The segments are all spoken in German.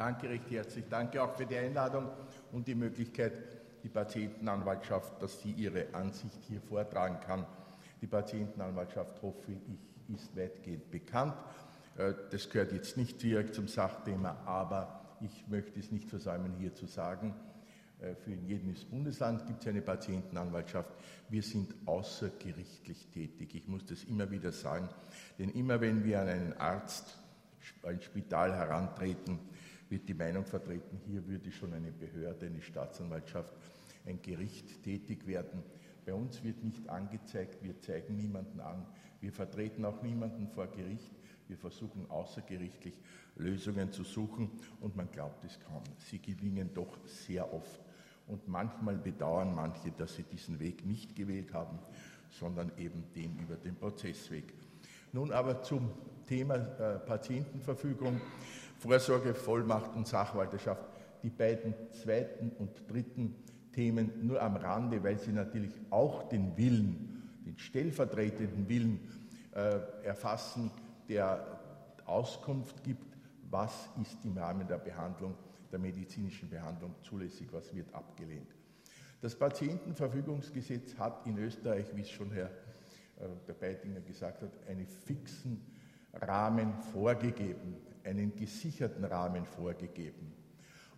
Danke recht herzlich. Danke auch für die Einladung und die Möglichkeit, die Patientenanwaltschaft, dass sie ihre Ansicht hier vortragen kann. Die Patientenanwaltschaft, hoffe ich, ist weitgehend bekannt. Äh, das gehört jetzt nicht direkt zum Sachthema, aber ich möchte es nicht versäumen, hier zu sagen, äh, für jedes Bundesland gibt es eine Patientenanwaltschaft. Wir sind außergerichtlich tätig. Ich muss das immer wieder sagen, denn immer wenn wir an einen Arzt, ein Spital herantreten, wird die Meinung vertreten, hier würde schon eine Behörde, eine Staatsanwaltschaft, ein Gericht tätig werden. Bei uns wird nicht angezeigt, wir zeigen niemanden an, wir vertreten auch niemanden vor Gericht. Wir versuchen außergerichtlich Lösungen zu suchen und man glaubt es kaum. Sie gelingen doch sehr oft. Und manchmal bedauern manche, dass sie diesen Weg nicht gewählt haben, sondern eben den über den Prozessweg. Nun aber zum Thema äh, Patientenverfügung, Vorsorge, Vollmacht und Sachwalterschaft. Die beiden zweiten und dritten Themen nur am Rande, weil sie natürlich auch den Willen, den stellvertretenden Willen äh, erfassen, der Auskunft gibt, was ist im Rahmen der Behandlung, der medizinischen Behandlung zulässig, was wird abgelehnt. Das Patientenverfügungsgesetz hat in Österreich, wie es schon Herr äh, Beitinger gesagt hat, einen fixen Rahmen vorgegeben, einen gesicherten Rahmen vorgegeben.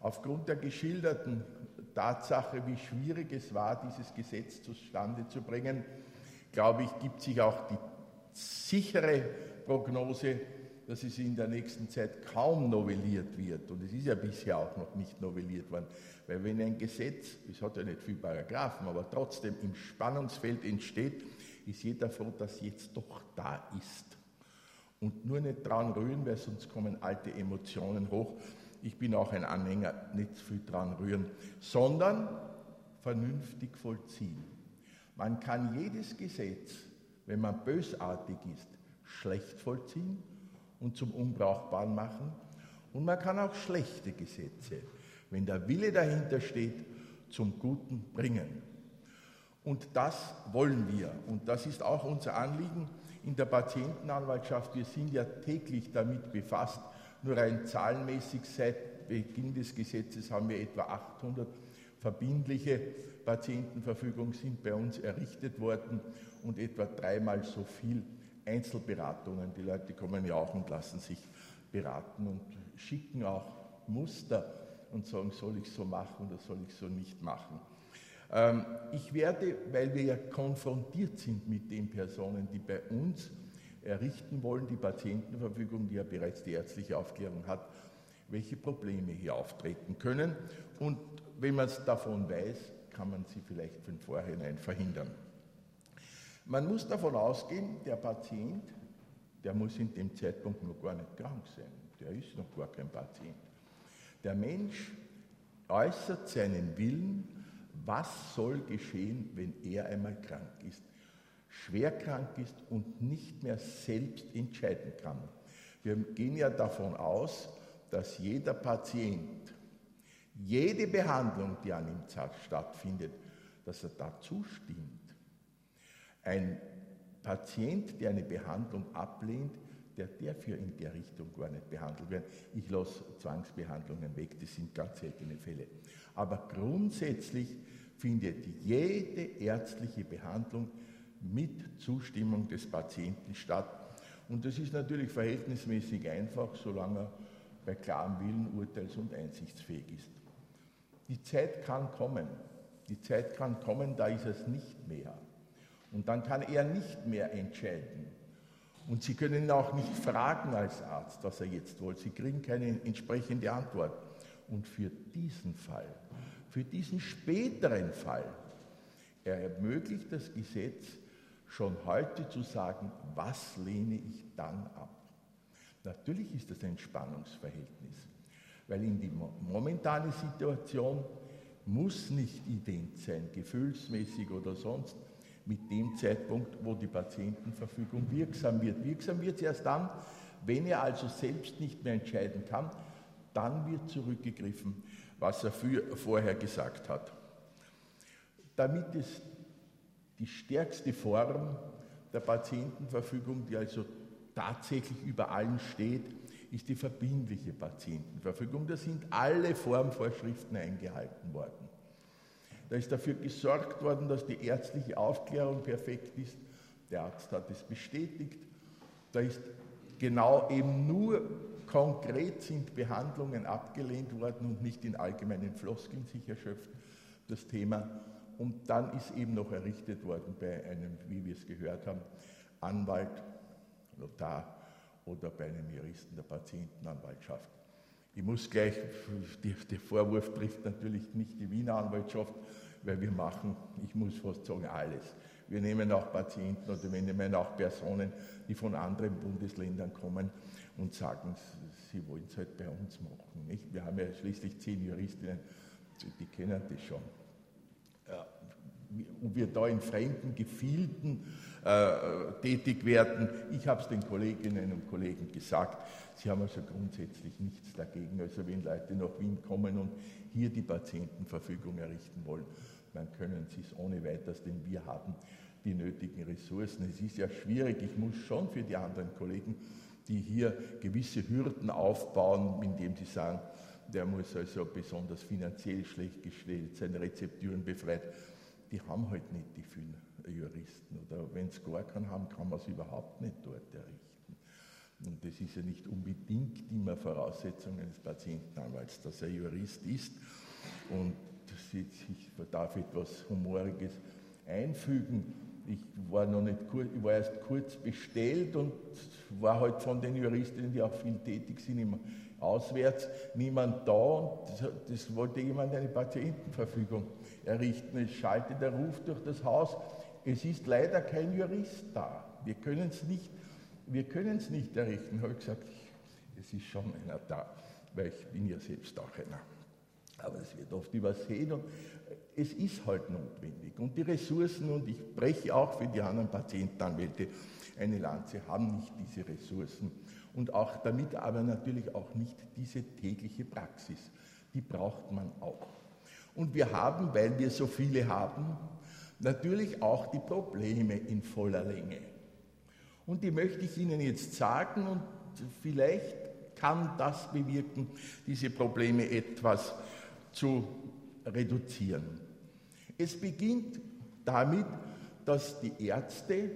Aufgrund der geschilderten Tatsache, wie schwierig es war, dieses Gesetz zustande zu bringen, glaube ich, gibt sich auch die sichere Prognose, dass es in der nächsten Zeit kaum novelliert wird. Und es ist ja bisher auch noch nicht novelliert worden. Weil wenn ein Gesetz, es hat ja nicht viele Paragraphen, aber trotzdem im Spannungsfeld entsteht, ist jeder froh, dass jetzt doch da ist. Und nur nicht dran rühren, weil sonst kommen alte Emotionen hoch. Ich bin auch ein Anhänger, nicht viel dran rühren, sondern vernünftig vollziehen. Man kann jedes Gesetz, wenn man bösartig ist, schlecht vollziehen und zum Unbrauchbaren machen. Und man kann auch schlechte Gesetze, wenn der Wille dahinter steht, zum Guten bringen. Und das wollen wir. Und das ist auch unser Anliegen in der Patientenanwaltschaft. Wir sind ja täglich damit befasst. Nur rein zahlenmäßig seit Beginn des Gesetzes haben wir etwa 800 verbindliche Patientenverfügungen sind bei uns errichtet worden und etwa dreimal so viel Einzelberatungen. Die Leute kommen ja auch und lassen sich beraten und schicken auch Muster und sagen, soll ich so machen oder soll ich so nicht machen. Ähm, ich werde, weil wir ja konfrontiert sind mit den Personen, die bei uns errichten wollen, die Patientenverfügung, die ja bereits die ärztliche Aufklärung hat, welche Probleme hier auftreten können. Und wenn man es davon weiß, kann man sie vielleicht von vornherein verhindern. Man muss davon ausgehen, der Patient, der muss in dem Zeitpunkt noch gar nicht krank sein. Der ist noch gar kein Patient. Der Mensch äußert seinen Willen, was soll geschehen, wenn er einmal krank ist, schwer krank ist und nicht mehr selbst entscheiden kann. Wir gehen ja davon aus, dass jeder Patient, jede Behandlung, die an ihm stattfindet, dass er da zustimmt. Ein Patient, der eine Behandlung ablehnt, der darf ja in der Richtung gar nicht behandelt werden. Ich lasse Zwangsbehandlungen weg, das sind ganz seltene Fälle. Aber grundsätzlich findet jede ärztliche Behandlung mit Zustimmung des Patienten statt. Und das ist natürlich verhältnismäßig einfach, solange er bei klarem Willen urteils- und einsichtsfähig ist. Die Zeit kann kommen. Die Zeit kann kommen, da ist es nicht mehr. Und dann kann er nicht mehr entscheiden. Und Sie können ihn auch nicht fragen als Arzt, was er jetzt will. Sie kriegen keine entsprechende Antwort. Und für diesen Fall, für diesen späteren Fall, ermöglicht das Gesetz schon heute zu sagen, was lehne ich dann ab. Natürlich ist das ein Spannungsverhältnis, weil in die momentane Situation muss nicht ident sein, gefühlsmäßig oder sonst, mit dem Zeitpunkt, wo die Patientenverfügung wirksam wird. Wirksam wird sie erst dann, wenn er also selbst nicht mehr entscheiden kann, dann wird zurückgegriffen, was er für, vorher gesagt hat. Damit es die stärkste Form der Patientenverfügung, die also tatsächlich über allen steht, ist die verbindliche Patientenverfügung. Da sind alle Formvorschriften eingehalten worden. Da ist dafür gesorgt worden, dass die ärztliche Aufklärung perfekt ist. Der Arzt hat es bestätigt. Da ist genau eben nur konkret sind Behandlungen abgelehnt worden und nicht in allgemeinen Floskeln sich erschöpft, das Thema. Und dann ist eben noch errichtet worden bei einem, wie wir es gehört haben, Anwalt, Notar oder bei einem Juristen der Patientenanwaltschaft. Ich muss gleich, der Vorwurf trifft natürlich nicht die Wiener Anwaltschaft, weil wir machen, ich muss fast sagen, alles. Wir nehmen auch Patienten oder wir nehmen auch Personen, die von anderen Bundesländern kommen und sagen, sie wollen es halt bei uns machen. Nicht? Wir haben ja schließlich zehn Juristinnen, die kennen das schon. Ob wir da in fremden Gefilden tätig werden. Ich habe es den Kolleginnen und Kollegen gesagt. Sie haben also grundsätzlich nichts dagegen. Also wenn Leute nach Wien kommen und hier die Patientenverfügung errichten wollen, dann können sie es ohne weiteres, denn wir haben die nötigen Ressourcen. Es ist ja schwierig. Ich muss schon für die anderen Kollegen, die hier gewisse Hürden aufbauen, indem sie sagen, der muss also besonders finanziell schlecht gestellt sein, Rezepturen befreit. Die haben halt nicht die vielen Juristen. Oder wenn es gar keinen haben, kann man es überhaupt nicht dort errichten. Und das ist ja nicht unbedingt immer Voraussetzung eines Patientenanwalts, dass er Jurist ist. Und ich darf etwas Humoriges einfügen. Ich war noch nicht kurz, ich war erst kurz bestellt und war halt von den Juristinnen, die auch viel tätig sind, immer auswärts, niemand da und das, das wollte jemand eine Patientenverfügung errichten. Es schaltet der Ruf durch das Haus, es ist leider kein Jurist da. Wir können es nicht, wir nicht errichten. Habe ich gesagt, es ist schon einer da, weil ich bin ja selbst auch einer. Aber es wird oft übersehen und es ist halt notwendig. Und die Ressourcen, und ich breche auch für die anderen Patientenanwälte eine Lanze, haben nicht diese Ressourcen. Und auch damit aber natürlich auch nicht diese tägliche Praxis. Die braucht man auch. Und wir haben, weil wir so viele haben, natürlich auch die Probleme in voller Länge. Und die möchte ich Ihnen jetzt sagen und vielleicht kann das bewirken, diese Probleme etwas zu reduzieren. Es beginnt damit, dass die Ärzte,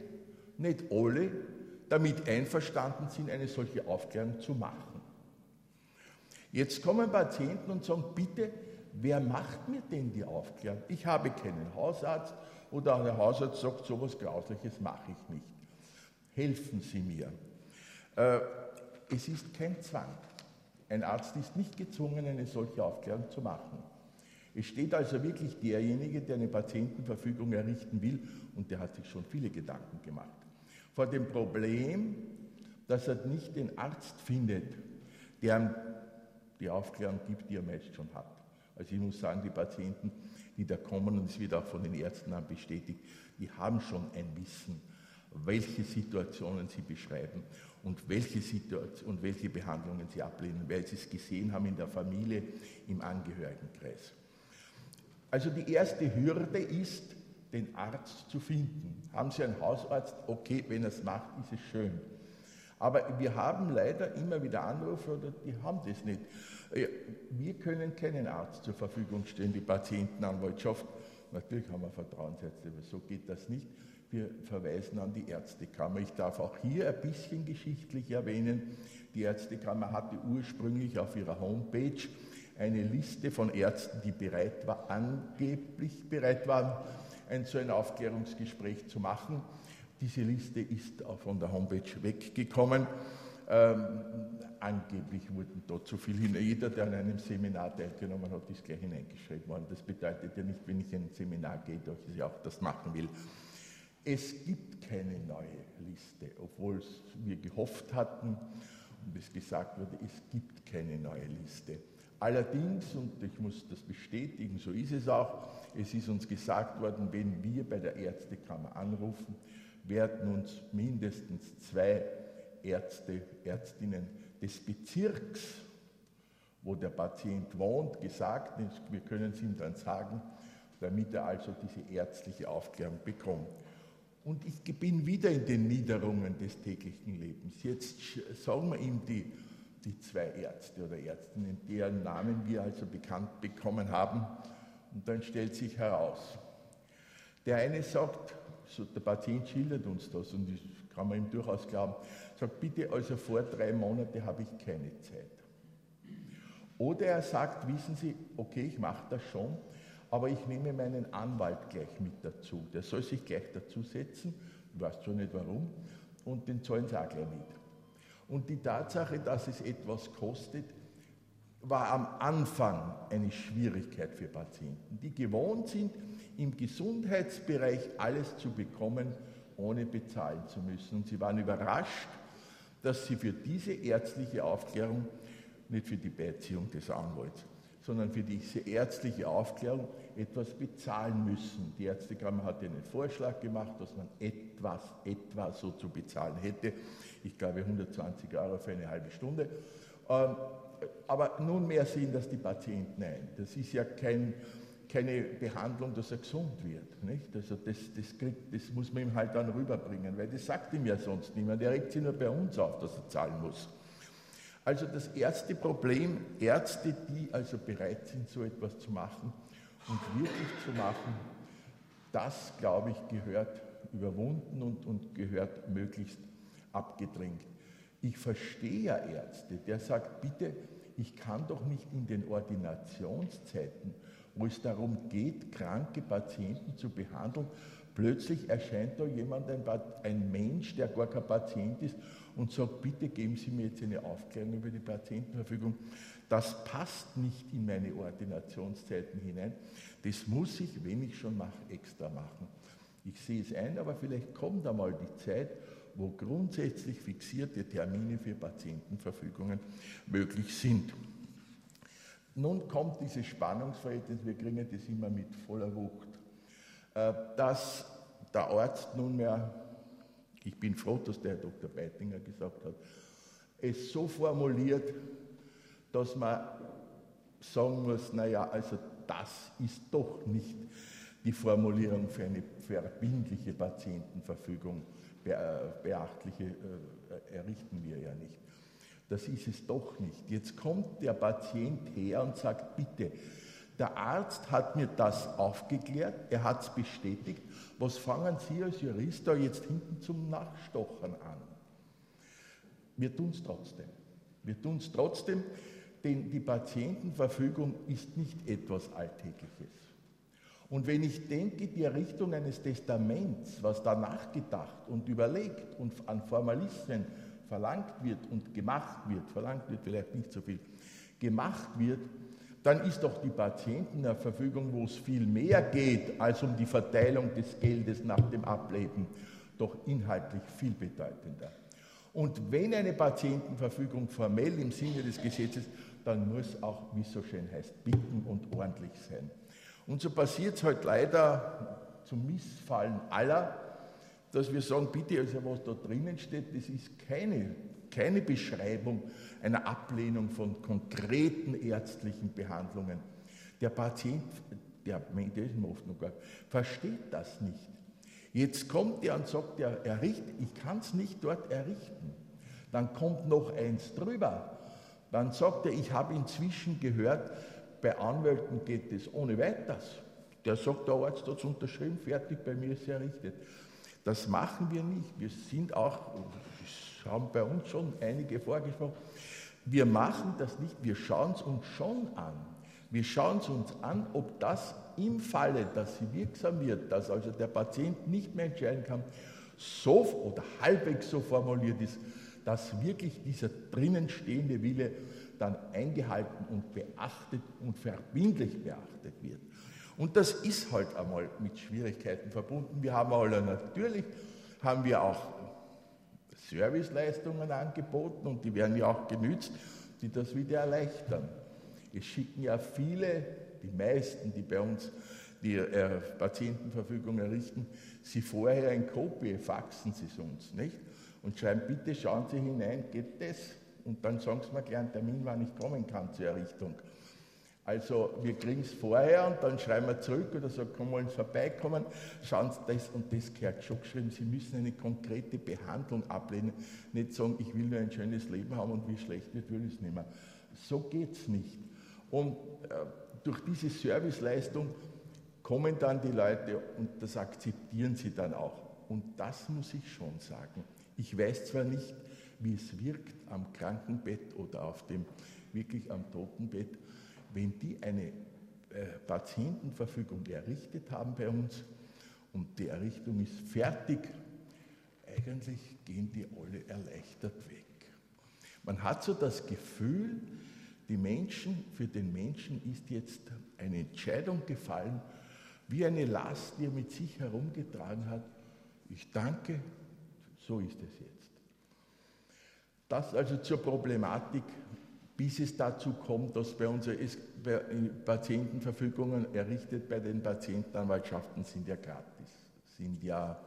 nicht alle, damit einverstanden sind, eine solche Aufklärung zu machen. Jetzt kommen Patienten und sagen, bitte, wer macht mir denn die Aufklärung? Ich habe keinen Hausarzt, oder der Hausarzt sagt, so etwas Grausliches mache ich nicht. Helfen Sie mir. Äh, es ist kein Zwang. Ein Arzt ist nicht gezwungen, eine solche Aufklärung zu machen. Es steht also wirklich derjenige, der eine Patientenverfügung errichten will, und der hat sich schon viele Gedanken gemacht, vor dem Problem, dass er nicht den Arzt findet, der die Aufklärung gibt, die er meist schon hat. Also ich muss sagen, die Patienten, die da kommen, und es wird auch von den Ärzten dann bestätigt, die haben schon ein Wissen, welche Situationen sie beschreiben und welche, Situation, und welche Behandlungen sie ablehnen, weil sie es gesehen haben in der Familie, im Angehörigenkreis. Also die erste Hürde ist, den Arzt zu finden. Haben Sie einen Hausarzt? Okay, wenn er es macht, ist es schön. Aber wir haben leider immer wieder Anrufe, oder die haben das nicht. Wir können keinen Arzt zur Verfügung stellen, die Patientenanwaltschaft. Natürlich haben wir Vertrauensärzte, aber so geht das nicht. Wir verweisen an die Ärztekammer. Ich darf auch hier ein bisschen geschichtlich erwähnen, die Ärztekammer hatte ursprünglich auf ihrer Homepage eine Liste von Ärzten, die bereit war, angeblich bereit waren, ein so ein Aufklärungsgespräch zu machen. Diese Liste ist von der Homepage weggekommen. Ähm, angeblich wurden dort zu viel hin. Jeder, der an einem Seminar teilgenommen hat, ist gleich hineingeschrieben worden. Das bedeutet ja nicht, wenn ich ein Seminar gehe, dass ich auch das machen will. Es gibt keine neue Liste, obwohl wir gehofft hatten und es gesagt wurde, es gibt keine neue Liste. Allerdings, und ich muss das bestätigen, so ist es auch, es ist uns gesagt worden, wenn wir bei der Ärztekammer anrufen, werden uns mindestens zwei Ärzte, Ärztinnen des Bezirks, wo der Patient wohnt, gesagt, wir können es ihm dann sagen, damit er also diese ärztliche Aufklärung bekommt. Und ich bin wieder in den Niederungen des täglichen Lebens. Jetzt sagen wir ihm die, die zwei Ärzte oder Ärztinnen, deren Namen wir also bekannt bekommen haben. Und dann stellt sich heraus, der eine sagt, so der Patient schildert uns das und das kann man ihm durchaus glauben, sagt, bitte, also vor drei Monaten habe ich keine Zeit. Oder er sagt, wissen Sie, okay, ich mache das schon, aber ich nehme meinen Anwalt gleich mit dazu. Der soll sich gleich dazusetzen, ich weiß schon nicht warum, und den zahlen sie auch gleich mit. Und die Tatsache, dass es etwas kostet, war am Anfang eine Schwierigkeit für Patienten, die gewohnt sind, im Gesundheitsbereich alles zu bekommen, ohne bezahlen zu müssen. Und sie waren überrascht, dass sie für diese ärztliche Aufklärung, nicht für die Beziehung des Anwalts, sondern für diese ärztliche Aufklärung etwas bezahlen müssen. Die Ärztekammer hat einen Vorschlag gemacht, dass man etwas, etwa so zu bezahlen hätte. Ich glaube 120 Euro für eine halbe Stunde. Ähm, aber nunmehr sehen das die Patienten ein. Das ist ja kein, keine Behandlung, dass er gesund wird. Nicht? Also das, das, kriegt, das muss man ihm halt dann rüberbringen, weil das sagt ihm ja sonst niemand. Er regt sich nur bei uns auf, dass er zahlen muss. Also das erste Problem, Ärzte, die also bereit sind, so etwas zu machen und wirklich zu machen, das, glaube ich, gehört überwunden und, und gehört möglichst abgedrängt. Ich verstehe ja Ärzte, der sagt, bitte, ich kann doch nicht in den Ordinationszeiten, wo es darum geht, kranke Patienten zu behandeln, plötzlich erscheint da jemand, ein, ein Mensch, der gar kein Patient ist und sagt, bitte geben Sie mir jetzt eine Aufklärung über die Patientenverfügung. Das passt nicht in meine Ordinationszeiten hinein. Das muss ich, wenn ich schon mache, extra machen. Ich sehe es ein, aber vielleicht kommt einmal die Zeit, wo grundsätzlich fixierte Termine für Patientenverfügungen möglich sind. Nun kommt dieses Spannungsverhältnis, wir kriegen das immer mit voller Wucht, äh, dass der Arzt nunmehr, ich bin froh, dass der Herr Dr. Beitinger gesagt hat, es so formuliert, dass man sagen muss, naja, also das ist doch nicht die Formulierung für eine verbindliche Patientenverfügung beachtliche äh, errichten wir ja nicht. Das ist es doch nicht. Jetzt kommt der Patient her und sagt, bitte, der Arzt hat mir das aufgeklärt, er hat es bestätigt. Was fangen Sie als Jurist da jetzt hinten zum Nachstochern an? Wir tun es trotzdem. Wir tun es trotzdem, denn die Patientenverfügung ist nicht etwas Alltägliches. Und wenn ich denke, die Errichtung eines Testaments, was da nachgedacht und überlegt und an Formalismen verlangt wird und gemacht wird, verlangt wird vielleicht nicht so viel, gemacht wird, dann ist doch die Patientenverfügung, wo es viel mehr geht als um die Verteilung des Geldes nach dem Ableben, doch inhaltlich viel bedeutender. Und wenn eine Patientenverfügung formell im Sinne des Gesetzes, dann muss auch, wie es so schön heißt, bitten und ordentlich sein. Und so passiert es halt leider zum Missfallen aller, dass wir sagen, bitte, also was da drinnen steht, das ist keine, keine Beschreibung einer Ablehnung von konkreten ärztlichen Behandlungen. Der Patient, der Medizin oft noch gar, versteht das nicht. Jetzt kommt er und sagt, er errichtet, ich kann es nicht dort errichten. Dann kommt noch eins drüber. Dann sagt er, ich habe inzwischen gehört, bei Anwälten geht es ohne weiteres. Der sagt, der Arzt hat es unterschrieben, fertig, bei mir ist es errichtet. Das machen wir nicht. Wir sind auch, das haben bei uns schon einige vorgesprochen, wir machen das nicht, wir schauen es uns schon an. Wir schauen es uns an, ob das im Falle, dass sie wirksam wird, dass also der Patient nicht mehr entscheiden kann, so oder halbwegs so formuliert ist, dass wirklich dieser drinnen stehende Wille dann eingehalten und beachtet und verbindlich beachtet wird. Und das ist halt einmal mit Schwierigkeiten verbunden. Wir haben alle natürlich, haben wir auch Serviceleistungen angeboten und die werden ja auch genützt, die das wieder erleichtern. Es schicken ja viele, die meisten, die bei uns die äh, Patientenverfügung errichten, sie vorher in Kopie, faxen sie es uns, nicht? Und schreiben, bitte schauen Sie hinein, geht das? und dann sagen sie mir gleich einen Termin, wann ich kommen kann zur Errichtung. Also wir kriegen es vorher und dann schreiben wir zurück oder sagen, komm mal vorbeikommen, schauen Sie, das und das gehört schon geschrieben. Sie müssen eine konkrete Behandlung ablehnen, nicht sagen, ich will nur ein schönes Leben haben und wie schlecht wird, will ich es nicht mehr. So geht es nicht. Und äh, durch diese Serviceleistung kommen dann die Leute und das akzeptieren sie dann auch. Und das muss ich schon sagen. Ich weiß zwar nicht, wie es wirkt am Krankenbett oder auf dem wirklich am Totenbett, wenn die eine äh, Patientenverfügung errichtet haben bei uns und die Errichtung ist fertig, eigentlich gehen die alle erleichtert weg. Man hat so das Gefühl, die Menschen, für den Menschen ist jetzt eine Entscheidung gefallen, wie eine Last, die er mit sich herumgetragen hat. Ich danke, so ist es jetzt. Das also zur Problematik bis es dazu kommt, dass bei unseren Patientenverfügungen errichtet bei den Patientenanwaltschaften sind ja gratis, sind ja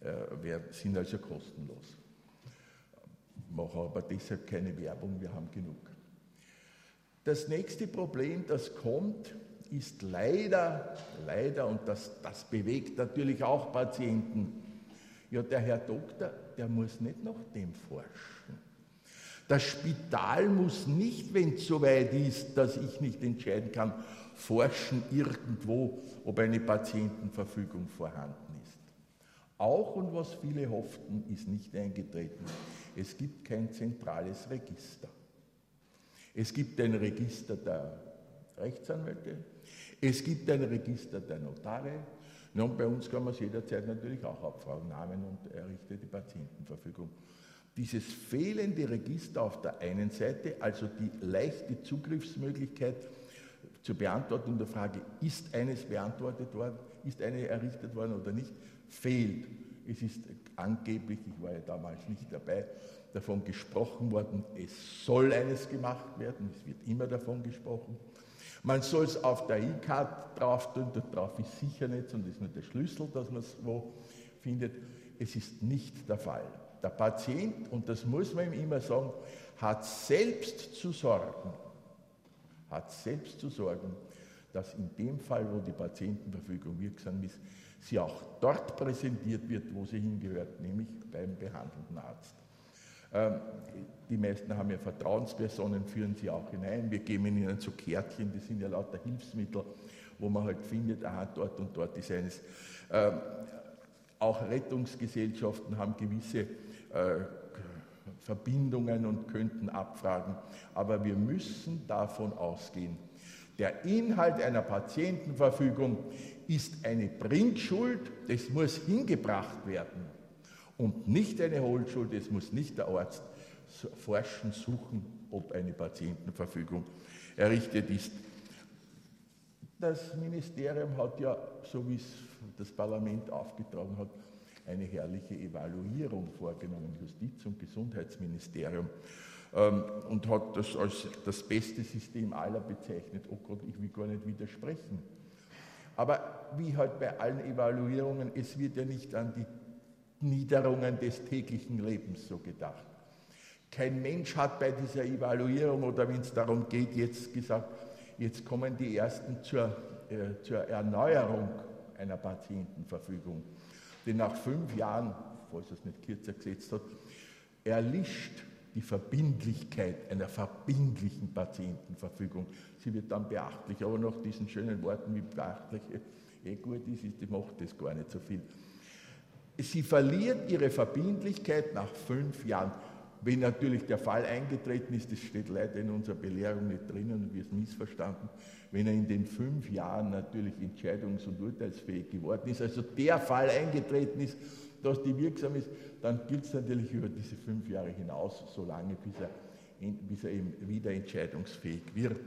äh, sind also kostenlos. Mache aber deshalb keine Werbung, wir haben genug. Das nächste Problem, das kommt, ist leider, leider, und das, das bewegt natürlich auch Patienten, ja, der Herr Doktor, der muss nicht nach dem forschen. Das Spital muss nicht, wenn es soweit ist, dass ich nicht entscheiden kann, forschen irgendwo, ob eine Patientenverfügung vorhanden ist. Auch und was viele hofften, ist nicht eingetreten. Es gibt kein zentrales Register. Es gibt ein Register der Rechtsanwälte, es gibt ein Register der Notare, und bei uns kann man es jederzeit natürlich auch abfragen, Namen und errichtete Patientenverfügung. Dieses fehlende Register auf der einen Seite, also die leichte Zugriffsmöglichkeit zur Beantwortung der Frage, ist eines beantwortet worden, ist eine errichtet worden oder nicht, fehlt. Es ist angeblich, ich war ja damals nicht dabei, davon gesprochen worden, es soll eines gemacht werden, es wird immer davon gesprochen. Man soll es auf der E-Card drauf tun, da drauf ist sicher nicht, und ist nur der Schlüssel, dass man es wo findet. Es ist nicht der Fall. Der Patient, und das muss man ihm immer sagen, hat selbst zu sorgen, hat selbst zu sorgen, dass in dem Fall, wo die Patientenverfügung wirksam ist, sie auch dort präsentiert wird, wo sie hingehört, nämlich beim behandelnden Arzt. Ähm, die meisten haben ja Vertrauenspersonen, führen sie auch hinein. Wir geben ihnen so Kärtchen, die sind ja lauter Hilfsmittel, wo man halt findet, aha, dort und dort ist eines. Ähm, auch Rettungsgesellschaften haben gewisse äh, Verbindungen und könnten abfragen. Aber wir müssen davon ausgehen, der Inhalt einer Patientenverfügung ist eine Bringschuld, das muss hingebracht werden und nicht eine Hohlschuld, es muss nicht der Arzt forschen, suchen, ob eine Patientenverfügung errichtet ist. Das Ministerium hat ja, so wie es das Parlament aufgetragen hat, eine herrliche Evaluierung vorgenommen, Justiz- und Gesundheitsministerium, ähm, und hat das als das beste System aller bezeichnet. Oh Gott, ich will gar nicht widersprechen. Aber wie halt bei allen Evaluierungen, es wird ja nicht an die Niederungen des täglichen Lebens so gedacht. Kein Mensch hat bei dieser Evaluierung oder wenn es darum geht, jetzt gesagt, jetzt kommen die Ersten zur, äh, zur Erneuerung einer Patientenverfügung. Denn nach fünf Jahren, falls es nicht kürzer gesetzt hat, erlischt die Verbindlichkeit einer verbindlichen Patientenverfügung. Sie wird dann beachtlich, aber nach diesen schönen Worten, wie beachtlich eh gut ist, die macht das gar nicht so viel. Sie verliert ihre Verbindlichkeit nach fünf Jahren. Wenn natürlich der Fall eingetreten ist, das steht leider in unserer Belehrung nicht drinnen und wir es missverstanden, wenn er in den fünf Jahren natürlich entscheidungs- und urteilsfähig geworden ist, also der Fall eingetreten ist, dass die wirksam ist, dann gilt es natürlich über diese fünf Jahre hinaus, solange bis er, bis er eben wieder entscheidungsfähig wird.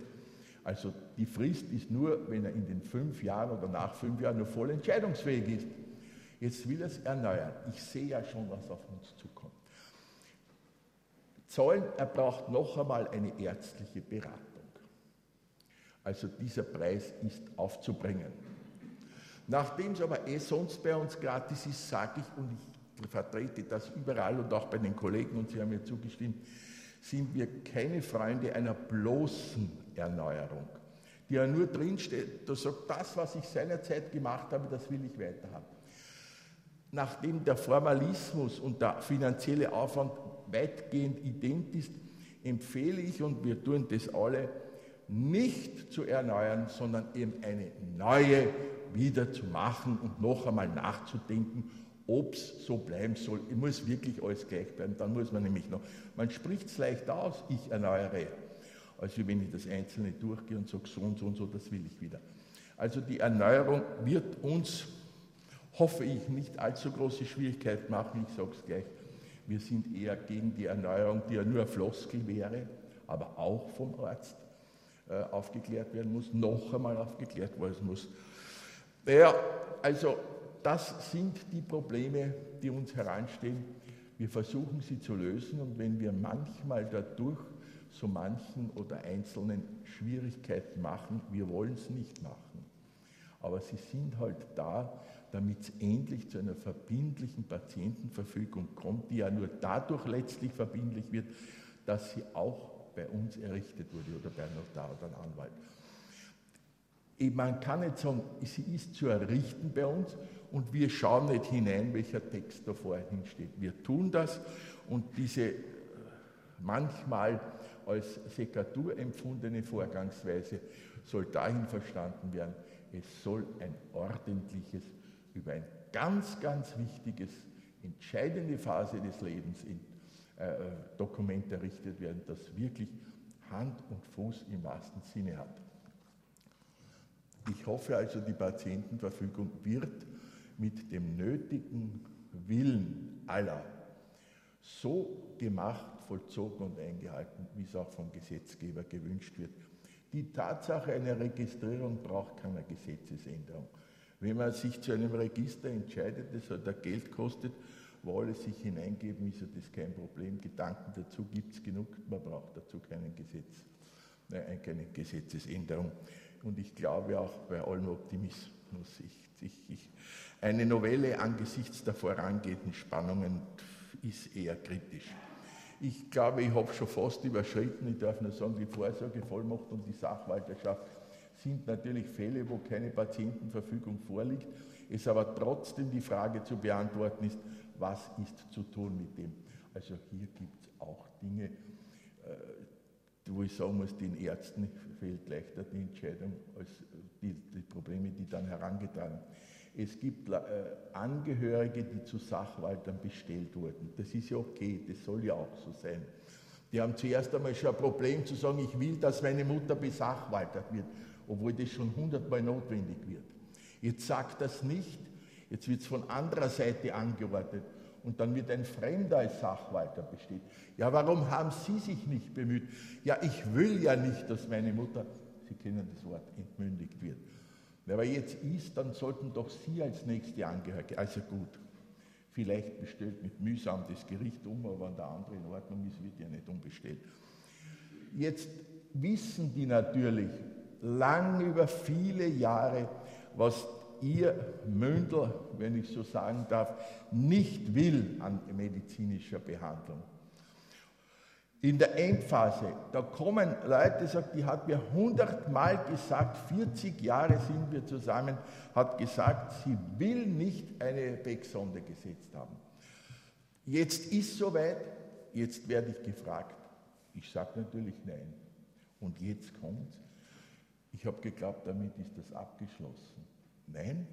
Also die Frist ist nur, wenn er in den fünf Jahren oder nach fünf Jahren nur voll entscheidungsfähig ist. Jetzt will er es erneuern. Ich sehe ja schon, was auf uns zukommt. Zollen, er braucht noch einmal eine ärztliche Beratung. Also dieser Preis ist aufzubringen. Nachdem es aber eh sonst bei uns gratis ist, sage ich, und ich vertrete das überall und auch bei den Kollegen, und Sie haben mir zugestimmt, sind wir keine Freunde einer bloßen Erneuerung. die ja nur drinsteht, da sagt, das, was ich seinerzeit gemacht habe, das will ich weiterhaben. Nachdem der Formalismus und der finanzielle Aufwand weitgehend ident ist, empfehle ich, und wir tun das alle, nicht zu erneuern, sondern eben eine neue wieder zu machen und noch einmal nachzudenken, ob es so bleiben soll. Es muss wirklich alles gleich bleiben. Dann muss man nämlich noch, man spricht es leicht aus, ich erneuere, als wenn ich das Einzelne durchgehe und sage, so und so und so, das will ich wieder. Also die Erneuerung wird uns, hoffe ich, nicht allzu große Schwierigkeiten machen. Ich sage es gleich, wir sind eher gegen die Erneuerung, die ja nur Floskel wäre, aber auch vom Arzt äh, aufgeklärt werden muss, noch einmal aufgeklärt werden muss. Naja, also das sind die Probleme, die uns heranstehen. Wir versuchen sie zu lösen und wenn wir manchmal dadurch so manchen oder einzelnen Schwierigkeiten machen, wir wollen es nicht machen. Aber sie sind halt da, damit es endlich zu einer verbindlichen Patientenverfügung kommt, die ja nur dadurch letztlich verbindlich wird, dass sie auch bei uns errichtet wurde oder bei einem Notar oder einem Anwalt. Man kann nicht sagen, sie ist zu errichten bei uns und wir schauen nicht hinein, welcher Text da vorhin steht. Wir tun das und diese äh, manchmal als Sekatur empfundene Vorgangsweise soll dahin verstanden werden, es soll ein ordentliches, über ein ganz, ganz wichtiges, entscheidende Phase des Lebens in äh, Dokument errichtet werden, das wirklich Hand und Fuß im wahrsten Sinne hat. Ich hoffe also, die Patientenverfügung wird mit dem nötigen Willen aller so gemacht, vollzogen und eingehalten, wie es auch vom Gesetzgeber gewünscht wird. Die Tatsache einer Registrierung braucht keine Gesetzesänderung. Wenn man sich zu einem Register entscheidet, das halt Geld kostet, wo alle sich hineingeben, ist ja das kein Problem. Gedanken dazu gibt es genug, man braucht dazu keinen Gesetz, äh, keine Gesetzesänderung. Und ich glaube auch bei allem Optimismus, ich, ich, ich, eine Novelle angesichts der vorangehenden Spannungen ist eher kritisch. Ich glaube, ich habe schon fast überschritten. Ich darf nur sagen, die Vorsorgevollmacht und die Sachwalterschaft sind natürlich Fälle, wo keine Patientenverfügung vorliegt. Es aber trotzdem die Frage zu beantworten ist, was ist zu tun mit dem. Also hier gibt es auch Dinge, äh, wo ich sagen muss, den Ärzten fehlt leichter die Entscheidung als die, die Probleme, die dann herangetragen es gibt äh, Angehörige, die zu Sachwaltern bestellt wurden. Das ist ja okay, das soll ja auch so sein. Die haben zuerst einmal schon ein Problem zu sagen, ich will, dass meine Mutter besachwaltert wird, obwohl das schon hundertmal notwendig wird. Jetzt sagt das nicht, jetzt wird es von anderer Seite angeordnet und dann wird ein Fremder als Sachwalter bestellt. Ja, warum haben Sie sich nicht bemüht? Ja, ich will ja nicht, dass meine Mutter, Sie kennen das Wort, entmündigt wird. Wenn aber jetzt ist, dann sollten doch Sie als nächste Angehörige, also gut, vielleicht bestellt mit mühsam das Gericht um, aber wenn der andere in Ordnung ist, wird ja nicht umbestellt. Jetzt wissen die natürlich lang über viele Jahre, was ihr Mündel, wenn ich so sagen darf, nicht will an medizinischer Behandlung in der Endphase, da kommen Leute, sagen, die hat mir hundertmal gesagt, 40 Jahre sind wir zusammen, hat gesagt, sie will nicht eine Becksonde gesetzt haben. Jetzt ist soweit, jetzt werde ich gefragt. Ich sage natürlich nein. Und jetzt kommt Ich habe geglaubt, damit ist das abgeschlossen. Nein,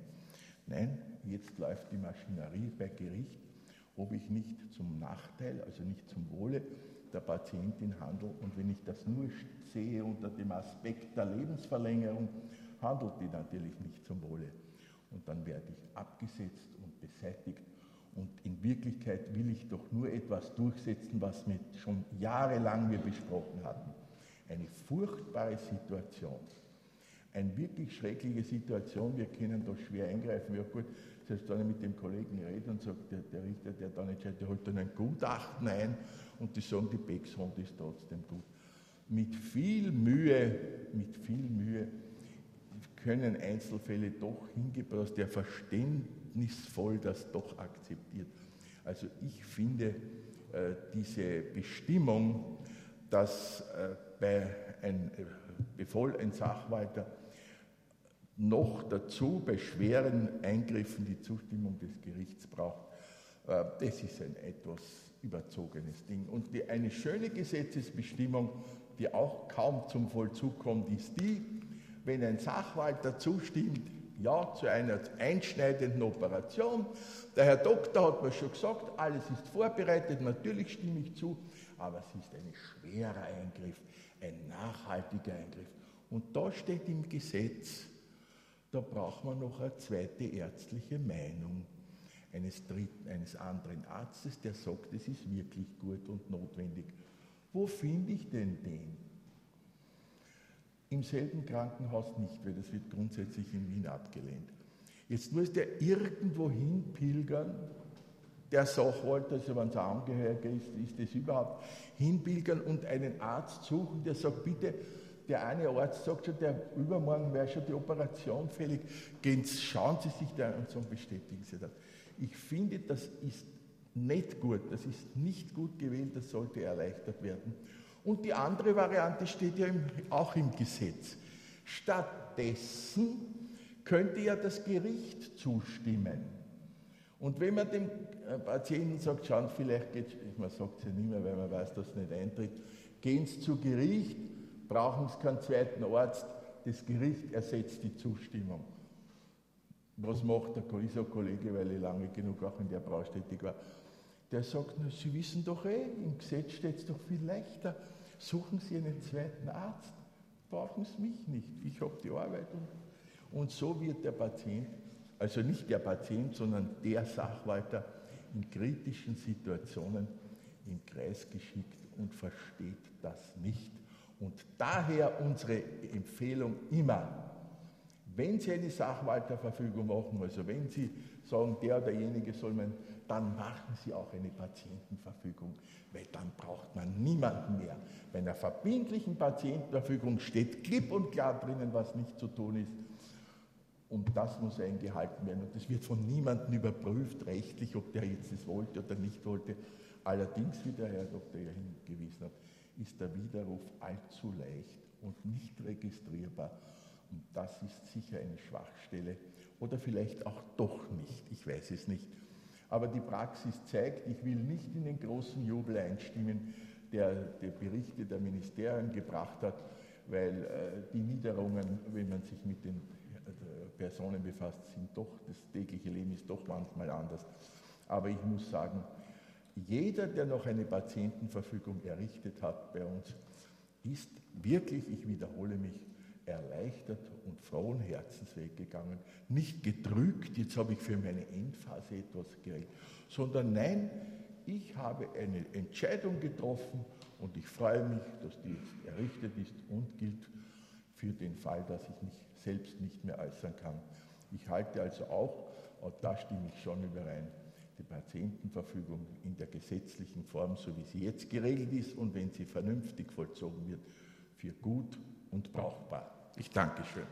nein, jetzt läuft die Maschinerie bei Gericht, ob ich nicht zum Nachteil, also nicht zum Wohle der Patientin handelt. Und wenn ich das nur sehe unter dem Aspekt der Lebensverlängerung, handelt die natürlich nicht zum Wohle. Und dann werde ich abgesetzt und beseitigt. Und in Wirklichkeit will ich doch nur etwas durchsetzen, was wir schon jahrelang wir besprochen hatten. Eine furchtbare Situation. Eine wirklich schreckliche Situation. Wir können da schwer eingreifen. Ja gut, selbst wenn ich mit dem Kollegen rede und sage, der, der Richter, der da entscheidet, der holt dann ein Gutachten ein und die sagen, die Beckshund ist trotzdem gut. Mit viel Mühe, mit viel Mühe können Einzelfälle doch hingebracht, der verständnisvoll das doch akzeptiert. Also ich finde äh, diese Bestimmung, dass äh, bei ein, äh, befohl ein Sachwalter noch dazu bei schweren Eingriffen die Zustimmung des Gerichts braucht. Äh, das ist ein etwas überzogenes Ding. Und die, eine schöne Gesetzesbestimmung, die auch kaum zum Vollzug kommt, ist die, wenn ein Sachwalter zustimmt, ja zu einer einschneidenden Operation. Der Herr Doktor hat mir schon gesagt, alles ist vorbereitet, natürlich stimme ich zu, aber es ist ein schwerer Eingriff, ein nachhaltiger Eingriff. Und da steht im Gesetz, da braucht man noch eine zweite ärztliche Meinung eines, dritten, eines anderen Arztes, der sagt, es ist wirklich gut und notwendig. Wo finde ich denn den? Im selben Krankenhaus nicht, weil das wird grundsätzlich in Wien abgelehnt. Jetzt muss der irgendwo hinpilgern, der Sachwalter, also wenn es ein Angehöriger ist, ist das überhaupt, hinpilgern und einen Arzt suchen, der sagt, bitte, der eine Arzt sagt schon, der übermorgen wäre schon die Operation fällig, gehen Sie, schauen Sie sich da an und so bestätigen Sie das. Ich finde, das ist nicht gut, das ist nicht gut gewählt, das sollte erleichtert werden. Und die andere Variante steht ja im, auch im Gesetz. Stattdessen könnte ja das Gericht zustimmen. Und wenn man dem äh, Patienten sagt, schauen, vielleicht geht es, man sagt es ja nicht mehr, weil man weiß, dass es nicht eintritt, gehen Sie zu Gericht, brauchen Sie keinen zweiten Arzt, das Gericht ersetzt die Zustimmung. Was macht der Kollege, weil ich lange genug auch in der Branche tätig war? Der sagt, na, Sie wissen doch eh, im Gesetz steht es doch viel leichter. Suchen Sie einen zweiten Arzt, brauchen Sie mich nicht. Ich habe die Arbeit. Und, und so wird der Patient, also nicht der Patient, sondern der Sachwalter in kritischen Situationen im Kreis geschickt und versteht das nicht. Und daher unsere Empfehlung immer, wenn Sie eine Sachwalterverfügung machen, also wenn Sie sagen, der oder derjenige soll man, dann machen Sie auch eine Patientenverfügung, weil dann braucht man niemanden mehr. Bei einer verbindlichen Patientenverfügung steht klipp und klar drinnen, was nicht zu tun ist. Und das muss eingehalten werden. Und das wird von niemandem überprüft, rechtlich, ob der jetzt das wollte oder nicht wollte. Allerdings, wie der Herr Dr. ja hingewiesen hat, ist der Widerruf allzu leicht und nicht registrierbar. Und das ist sicher eine Schwachstelle oder vielleicht auch doch nicht, ich weiß es nicht. Aber die Praxis zeigt, ich will nicht in den großen Jubel einstimmen, der die Berichte der Ministerien gebracht hat, weil äh, die Niederungen, wenn man sich mit den äh, Personen befasst, sind doch, das tägliche Leben ist doch manchmal anders. Aber ich muss sagen, jeder, der noch eine Patientenverfügung errichtet hat bei uns, ist wirklich, ich wiederhole mich, erleichtert und frohen Herzens weggegangen. Nicht gedrückt, jetzt habe ich für meine Endphase etwas geregelt, sondern nein, ich habe eine Entscheidung getroffen und ich freue mich, dass die jetzt errichtet ist und gilt für den Fall, dass ich mich selbst nicht mehr äußern kann. Ich halte also auch, und da stimme ich schon überein, die Patientenverfügung in der gesetzlichen Form, so wie sie jetzt geregelt ist und wenn sie vernünftig vollzogen wird, für gut und brauchbar. Ich danke schön.